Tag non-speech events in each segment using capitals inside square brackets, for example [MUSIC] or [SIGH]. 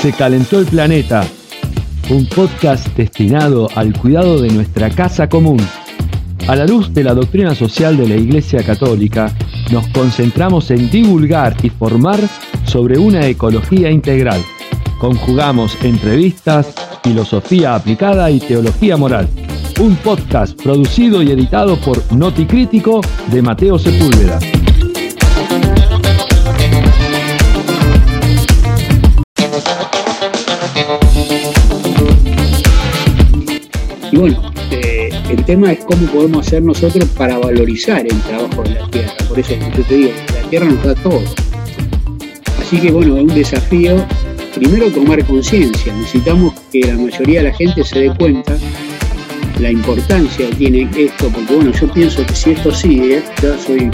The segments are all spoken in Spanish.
Se calentó el planeta. Un podcast destinado al cuidado de nuestra casa común. A la luz de la doctrina social de la Iglesia Católica, nos concentramos en divulgar y formar sobre una ecología integral. Conjugamos entrevistas, filosofía aplicada y teología moral. Un podcast producido y editado por Noticrítico de Mateo Sepúlveda. Bueno, eh, el tema es cómo podemos hacer nosotros para valorizar el trabajo de la tierra. Por eso yo te digo, la tierra nos da todo. Así que bueno, es un desafío, primero tomar conciencia. Necesitamos que la mayoría de la gente se dé cuenta la importancia que tiene esto, porque bueno, yo pienso que si esto sigue, ya soy,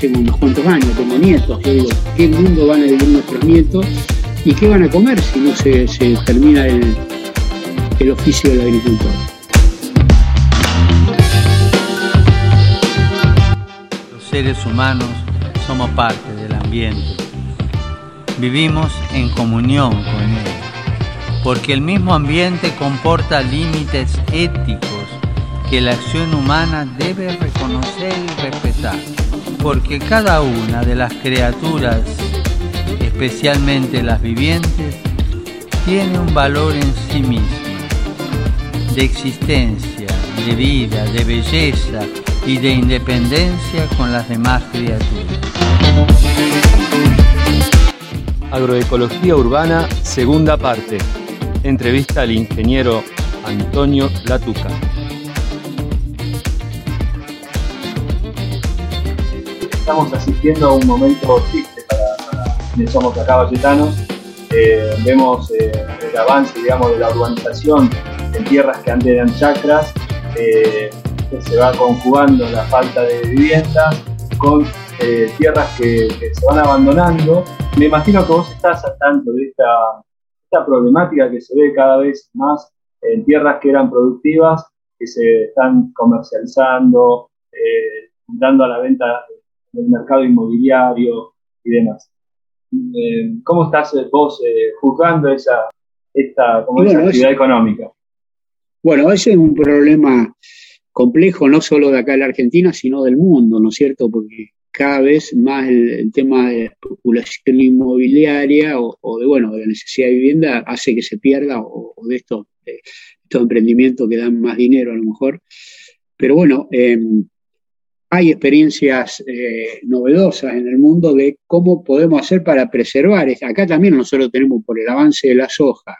tengo unos cuantos años, tengo nietos, yo digo, ¿qué mundo van a vivir nuestros nietos? ¿Y qué van a comer si no se, se termina el, el oficio del agricultor? Seres humanos somos parte del ambiente. Vivimos en comunión con él porque el mismo ambiente comporta límites éticos que la acción humana debe reconocer y respetar, porque cada una de las criaturas, especialmente las vivientes, tiene un valor en sí misma, de existencia, de vida, de belleza y de independencia con las demás criaturas. Agroecología Urbana, segunda parte. Entrevista al ingeniero Antonio Latuca. Estamos asistiendo a un momento triste para, quienes somos acá valletanos. Eh, vemos eh, el avance digamos, de la urbanización en tierras que antes eran chacras, eh, que se va conjugando la falta de vivienda con tierras que, que, se van abandonando. Me imagino que vos estás al tanto de esta esta problemática que se ve cada vez más en tierras que eran productivas, que se están comercializando, eh, dando a la venta en el mercado inmobiliario y demás. Eh, ¿Cómo estás eh, vos juzgando esa, esta, actividad económica? Bueno, ese es un problema complejo no solo de acá en la Argentina, sino del mundo, ¿no es cierto? Porque cada vez más el, tema de la especulación inmobiliaria o, de bueno de la necesidad de vivienda hace que se pierda o, de estos, estos emprendimientos que dan más dinero a lo mejor. Pero bueno, em, hay experiencias eh, novedosas en el mundo de cómo podemos hacer para preservar. Acá también nosotros tenemos por el avance de la soja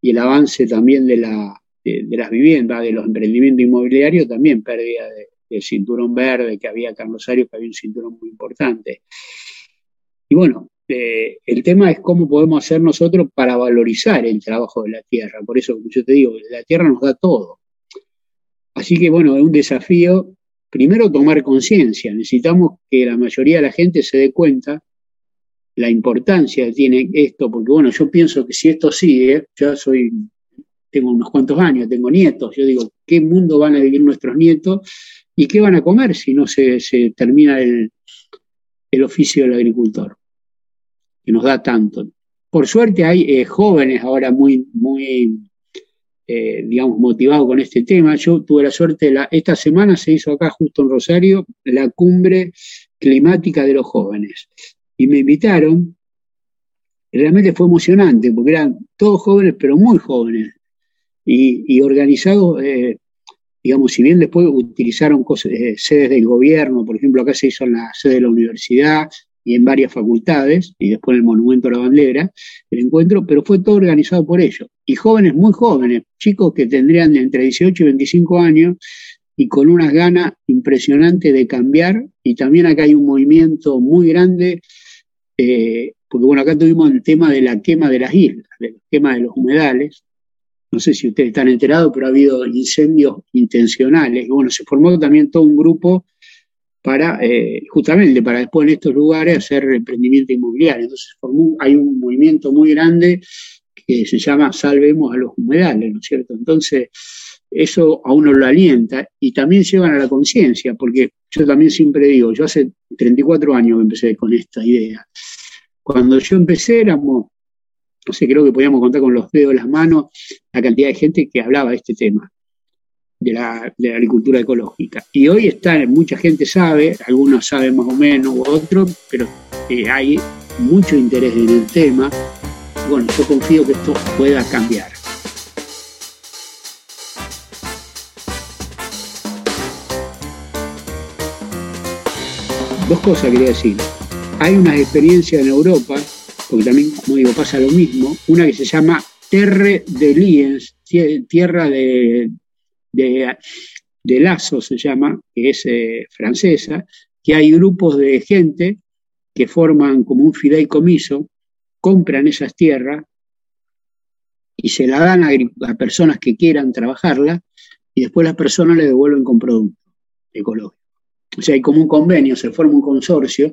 y el avance también de, la, de las viviendas, de los emprendimientos inmobiliarios, también pérdida de, el cinturón verde que había acá en Rosario, que había un cinturón muy importante. Y bueno, eh, el tema es cómo podemos hacer nosotros para valorizar el trabajo de la tierra. Por eso, como yo te digo, la tierra nos da todo. Así que bueno, es un desafío, primero tomar conciencia. Necesitamos que la mayoría de la gente se dé cuenta la importancia que tiene esto, porque bueno, yo pienso que si esto sigue, ya soy, tengo unos cuantos años, tengo nietos, yo digo, ¿qué mundo van a vivir nuestros nietos ¿Y qué van a comer si no se, termina el, oficio del agricultor? Que nos da tanto. Por suerte hay eh, jóvenes ahora muy, muy eh, digamos, motivados con este tema. Yo tuve la suerte, la, esta semana se hizo acá justo en Rosario la cumbre climática de los jóvenes. Y me invitaron, realmente fue emocionante, porque eran todos jóvenes, pero muy jóvenes, y, organizados eh, digamos, si bien después utilizaron eh, sedes del gobierno, por ejemplo, acá se hizo en la sede de la universidad y en varias facultades, y después en el Monumento a la Bandera, el encuentro, pero fue todo organizado por ellos. Y jóvenes, muy jóvenes, chicos que tendrían entre 18 y 25 años, y con unas ganas impresionantes de cambiar, y también acá hay un movimiento muy grande, eh, porque bueno, acá tuvimos el tema de la quema de las islas, del quema de los humedales, no sé si ustedes están enterados, pero ha habido incendios intencionales. Y bueno, se formó también todo un grupo para, eh, justamente, para después en estos lugares hacer emprendimiento inmobiliario. Entonces hay un movimiento muy grande que se llama Salvemos a los humedales, ¿no es cierto? Entonces, eso a uno lo alienta y también llevan a la conciencia, porque yo también siempre digo, yo hace 34 años que empecé con esta idea. Cuando yo empecé éramos no sé, creo que podíamos contar con los dedos de las manos la cantidad de gente que hablaba de este tema, de la, agricultura ecológica. Y hoy está, mucha gente sabe, algunos saben más o menos, u otros, pero eh, hay mucho interés en el tema. Bueno, yo confío que esto pueda cambiar. Dos cosas quería decir. Hay una experiencia en Europa porque también, como digo, pasa lo mismo, una que se llama Terre de Liens, tierra de, de, lazo se llama, que es eh, francesa, que hay grupos de gente que forman como un fideicomiso, compran esas tierras y se la dan a, personas que quieran trabajarla y después las personas le devuelven con producto ecológico. O sea, hay como un convenio, se forma un consorcio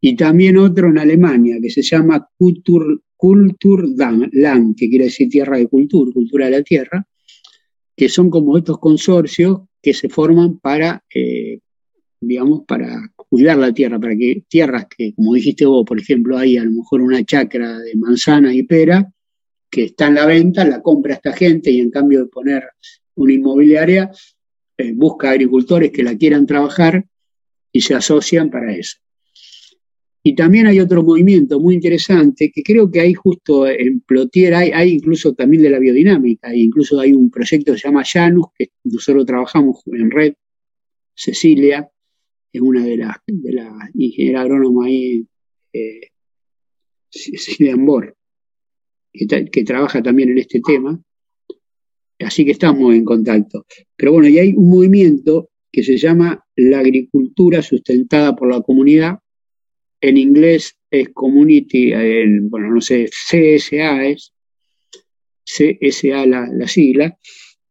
y también otro en Alemania que se llama Kultur, Kulturland, que quiere decir tierra de cultura, cultura de la tierra, que son como estos consorcios que se forman para, eh, digamos, para cuidar la tierra, para que tierras que, como dijiste vos, por ejemplo, hay a lo mejor una chacra de manzana y pera que está en la venta, la compra esta gente y en cambio de poner una inmobiliaria, eh, busca agricultores que la quieran trabajar y se asocian para eso. Y también hay otro movimiento muy interesante que creo que hay justo en Plotier, hay, incluso también de la biodinámica, incluso hay un proyecto que se llama Janus, que nosotros trabajamos en red, Cecilia, es una de las de la ahí, eh, Cecilia Ambor, que, que trabaja también en este tema, así que estamos en contacto. Pero bueno, y hay un movimiento que se llama la agricultura sustentada por la comunidad, en inglés es community, bueno, no sé, CSA es, CSA la, la sigla,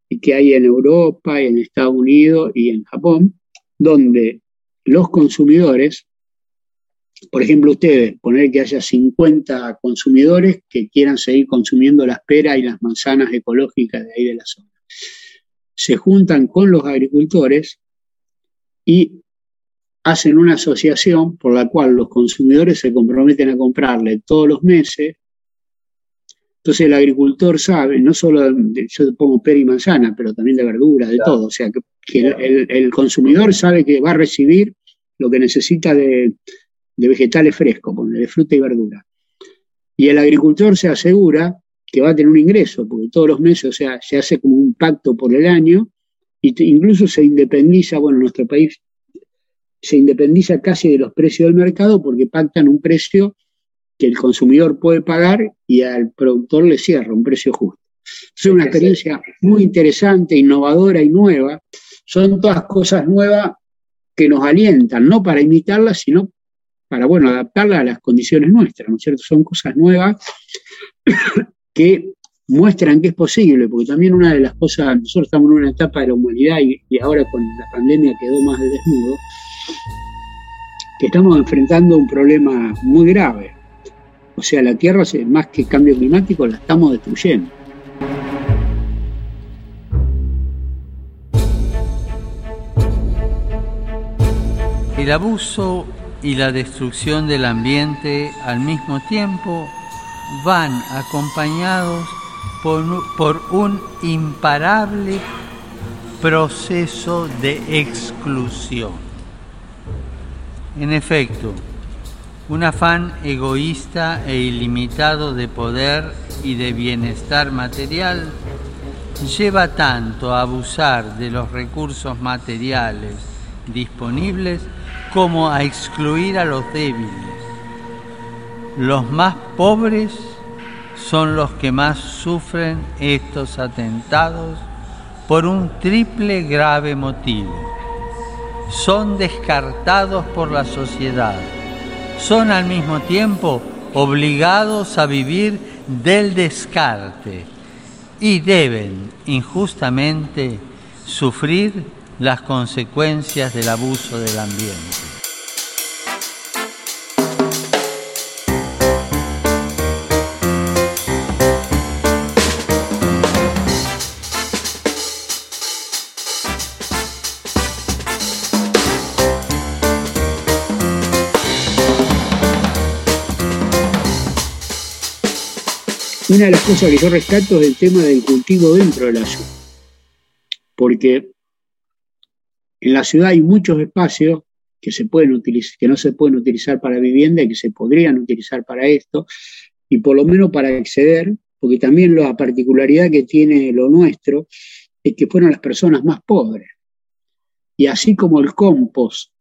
y que hay en Europa, en Estados Unidos y en Japón, donde los consumidores, por ejemplo, ustedes, poner que haya 50 consumidores que quieran seguir consumiendo las peras y las manzanas ecológicas de ahí de la zona. Se juntan con los agricultores y hacen una asociación por la cual los consumidores se comprometen a comprarle todos los meses. Entonces el agricultor sabe, no solo, yo pongo pera y manzana, pero también de verdura, de todo. O sea, que, el, consumidor sabe que va a recibir lo que necesita de, vegetales frescos, de fruta y verdura. Y el agricultor se asegura que va a tener un ingreso, porque todos los meses, o sea, se hace como un pacto por el año, y incluso se independiza, bueno, en nuestro país se independiza casi de los precios del mercado porque pactan un precio que el consumidor puede pagar y al productor le cierra un precio justo. Es una experiencia muy interesante, innovadora y nueva. Son todas cosas nuevas que nos alientan, no para imitarlas, sino para, bueno, adaptarlas a las condiciones nuestras, ¿no es cierto? Son cosas nuevas [COUGHS] que muestran que es posible, porque también una de las cosas, nosotros estamos en una etapa de la humanidad y, y ahora con la pandemia quedó más de desnudo, que estamos enfrentando un problema muy grave. O sea, la Tierra, más que cambio climático, la estamos destruyendo. El abuso y la destrucción del ambiente al mismo tiempo van acompañados por, por un imparable proceso de exclusión. En efecto, un afán egoísta e ilimitado de poder y de bienestar material lleva tanto a abusar de los recursos materiales disponibles como a excluir a los débiles. Los más pobres son los que más sufren estos atentados por un triple grave motivo son descartados por la sociedad. Son al mismo tiempo obligados a vivir del descarte y deben injustamente sufrir las consecuencias del abuso del ambiente. Una de las cosas que yo rescato es el tema del cultivo dentro de la ciudad. Porque en la ciudad hay muchos espacios que, no se pueden utilizar para vivienda y que se podrían utilizar para esto, y por lo menos para acceder, porque también la particularidad que tiene lo nuestro es que fueron las personas más pobres. Y así como el compost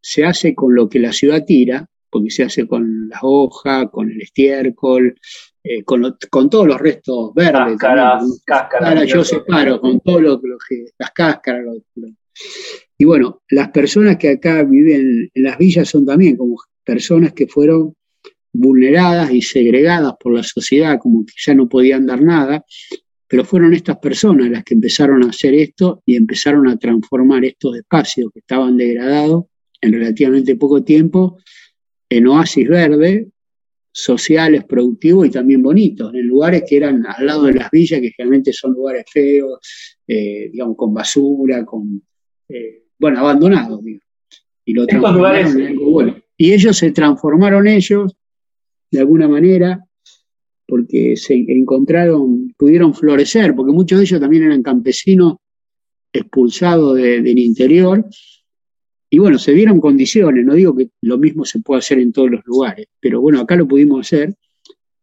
se hace con lo que la ciudad tira, porque se hace con las hojas, con el estiércol, eh, con, con, todos los restos verdes. Cáscaras, cáscaras. yo separo con todo lo, que, las cáscaras. y bueno, las personas que acá viven en las villas son también como personas que fueron vulneradas y segregadas por la sociedad, como que ya no podían dar nada, pero fueron estas personas las que empezaron a hacer esto y empezaron a transformar estos espacios que estaban degradados en relativamente poco tiempo en oasis verdes, sociales, productivos y también bonitos, en lugares que eran al lado de las villas, que generalmente son lugares feos, eh, digamos, con basura, con, eh, bueno, abandonados, Y lo transformaron en algo bueno. Y ellos se transformaron ellos, de alguna manera, porque se encontraron, pudieron florecer, porque muchos de ellos también eran campesinos expulsados del interior, y bueno, se dieron condiciones, no digo que lo mismo se pueda hacer en todos los lugares, pero bueno, acá lo pudimos hacer,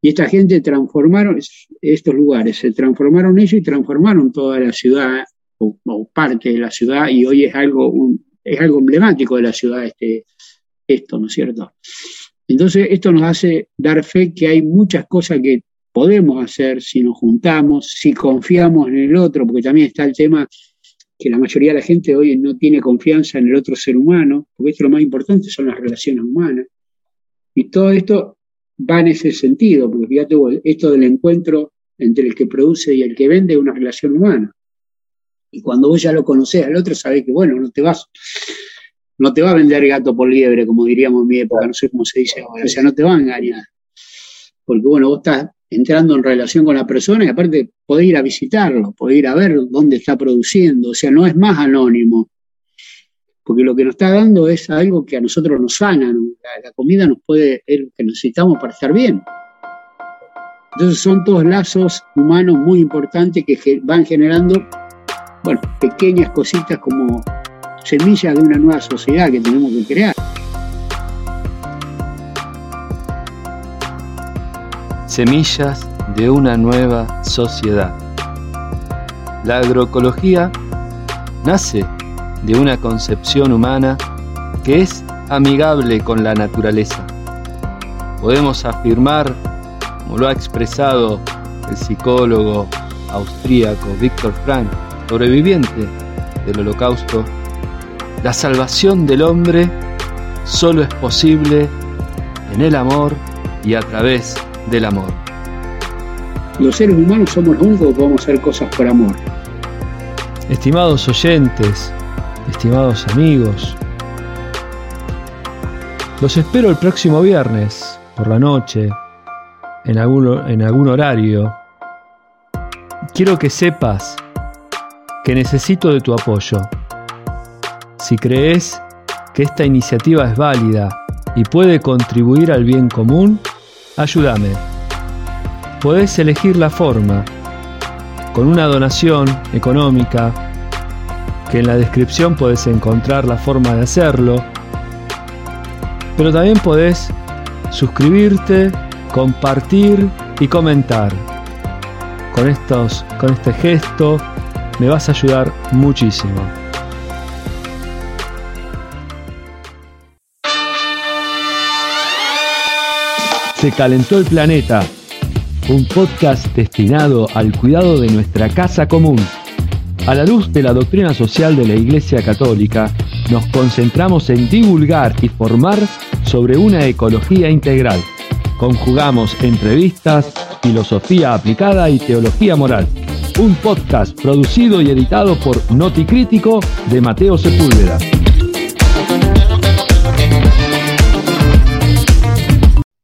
y esta gente transformaron, estos lugares, se transformaron ellos y transformaron toda la ciudad, o, parte de la ciudad, y hoy es algo, es algo emblemático de la ciudad este, esto, ¿no es cierto? Entonces, esto nos hace dar fe que hay muchas cosas que podemos hacer si nos juntamos, si confiamos en el otro, porque también está el tema que la mayoría de la gente hoy no tiene confianza en el otro ser humano, porque esto es lo más importante, son las relaciones humanas. Y todo esto va en ese sentido, porque fíjate, esto del encuentro entre el que produce y el que vende es una relación humana. Y cuando vos ya lo conocés al otro, sabés que, bueno, no te vas no te va a vender gato por liebre, como diríamos en mi época, no sé cómo se dice ahora, o sea, no te va a engañar. Porque bueno, vos estás entrando en relación con la persona y aparte podés ir a visitarlo, podés ir a ver dónde está produciendo, o sea, no es más anónimo. Porque lo que nos está dando es algo que a nosotros nos sana, la, comida nos puede, es lo que necesitamos para estar bien. Entonces son todos lazos humanos muy importantes que van generando, bueno, pequeñas cositas como semillas de una nueva sociedad que tenemos que crear. Semillas de una nueva sociedad. La agroecología nace de una concepción humana que es amigable con la naturaleza. Podemos afirmar, como lo ha expresado el psicólogo austríaco Víctor Frank, sobreviviente del holocausto, la salvación del hombre solo es posible en el amor y a través del amor. Los seres humanos somos los únicos que podemos hacer cosas por amor. Estimados oyentes, estimados amigos, los espero el próximo viernes por la noche, en algún, en algún horario. Quiero que sepas que necesito de tu apoyo. Si crees que esta iniciativa es válida y puede contribuir al bien común, ayúdame. Puedes elegir la forma con una donación económica, que en la descripción puedes encontrar la forma de hacerlo, pero también puedes suscribirte, compartir y comentar. Con, estos, con este gesto me vas a ayudar muchísimo. Se calentó el planeta. Un podcast destinado al cuidado de nuestra casa común. A la luz de la doctrina social de la Iglesia Católica, nos concentramos en divulgar y formar sobre una ecología integral. Conjugamos entrevistas, filosofía aplicada y teología moral. Un podcast producido y editado por Noti Crítico de Mateo Sepúlveda.